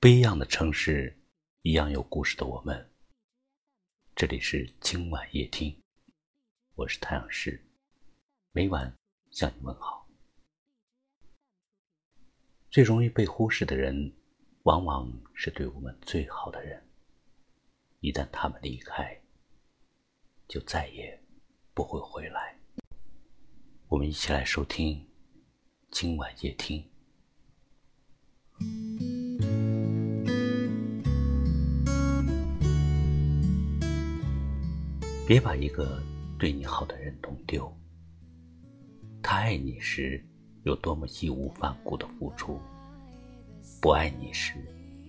不一样的城市，一样有故事的我们。这里是今晚夜听，我是太阳石，每晚向你问好。最容易被忽视的人，往往是对我们最好的人。一旦他们离开，就再也不会回来。我们一起来收听今晚夜听。别把一个对你好的人弄丢。他爱你时有多么义无反顾的付出，不爱你时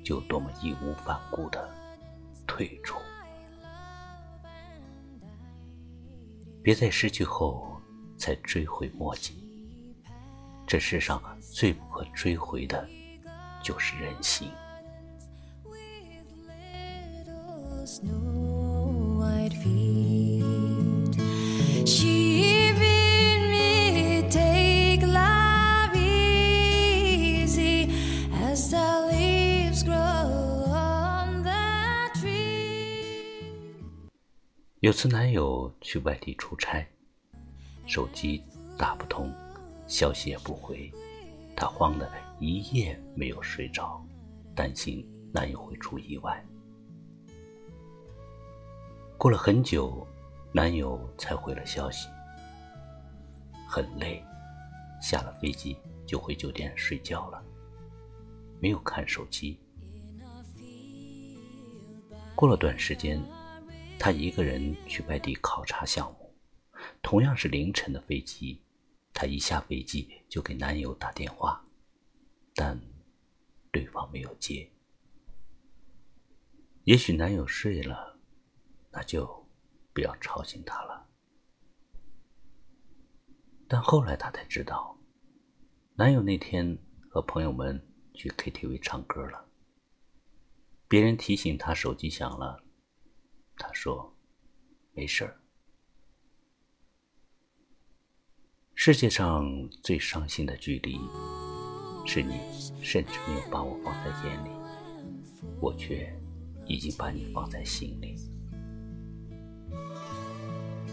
就多么义无反顾的退出。别在失去后才追悔莫及。这世上最不可追回的，就是人心。有次男友去外地出差，手机打不通，消息也不回，她慌得一夜没有睡着，担心男友会出意外。过了很久，男友才回了消息，很累，下了飞机就回酒店睡觉了，没有看手机。过了段时间。她一个人去外地考察项目，同样是凌晨的飞机，她一下飞机就给男友打电话，但对方没有接。也许男友睡了，那就不要吵醒他了。但后来她才知道，男友那天和朋友们去 KTV 唱歌了，别人提醒他手机响了。他说：“没事儿。”世界上最伤心的距离，是你甚至没有把我放在眼里，我却已经把你放在心里。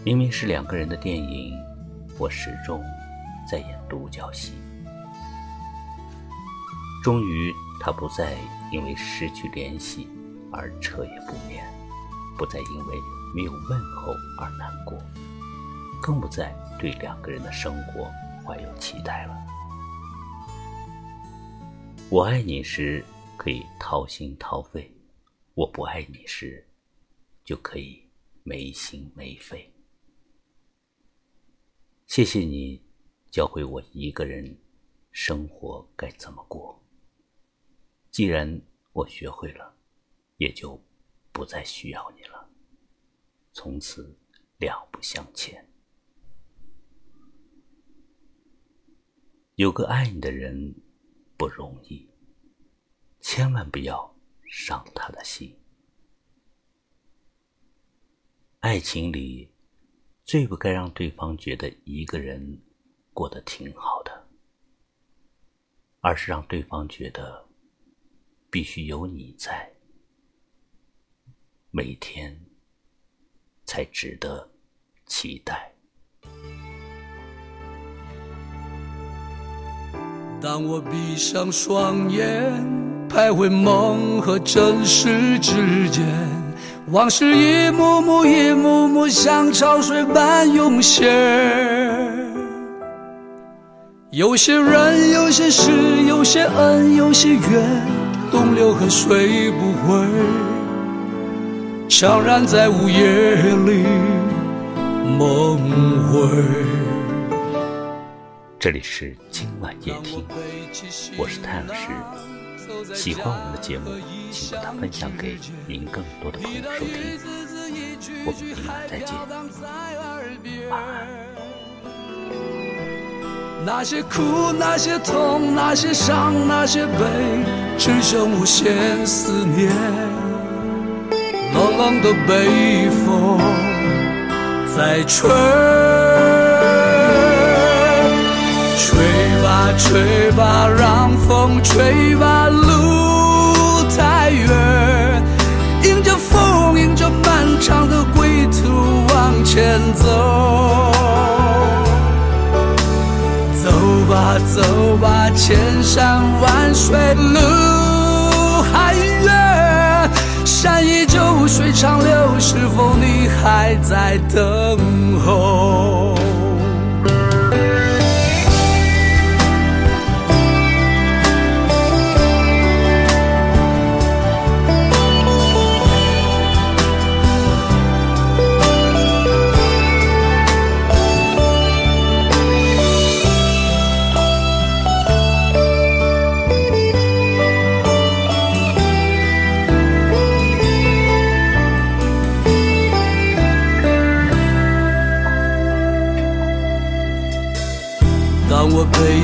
明明是两个人的电影，我始终在演独角戏。终于，他不再因为失去联系而彻夜不眠。不再因为没有问候而难过，更不再对两个人的生活怀有期待了。我爱你时可以掏心掏肺，我不爱你时就可以没心没肺。谢谢你教会我一个人生活该怎么过。既然我学会了，也就。不再需要你了，从此两不相欠。有个爱你的人不容易，千万不要伤他的心。爱情里最不该让对方觉得一个人过得挺好的，而是让对方觉得必须有你在。每天才值得期待。当我闭上双眼，徘徊梦和真实之间，往事一幕幕、一幕幕像潮水般涌现。有些人，有些事，有些恩，有些怨，东流河水不回。悄然在午夜里梦回。这里是今晚夜听，我是太阳石。喜欢我们的节目，请把它分享给您更多的朋友收听。我们明晚再见，晚安。那些苦，那些痛，那些伤，那些悲，只剩无限思念。冷冷的北风在吹吹吧吹吧让风吹吧路太远。迎着风迎着漫长的归途往前走。走吧走吧千山万水路还在等。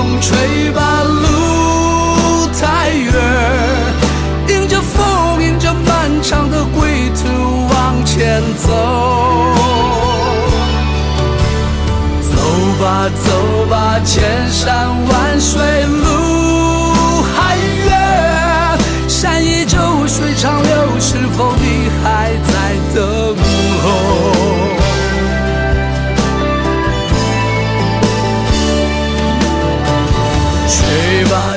风吹吧，路太远，迎着风，迎着漫长的归途往前走。走吧，走吧，千山万水路还远，山依旧，水长流，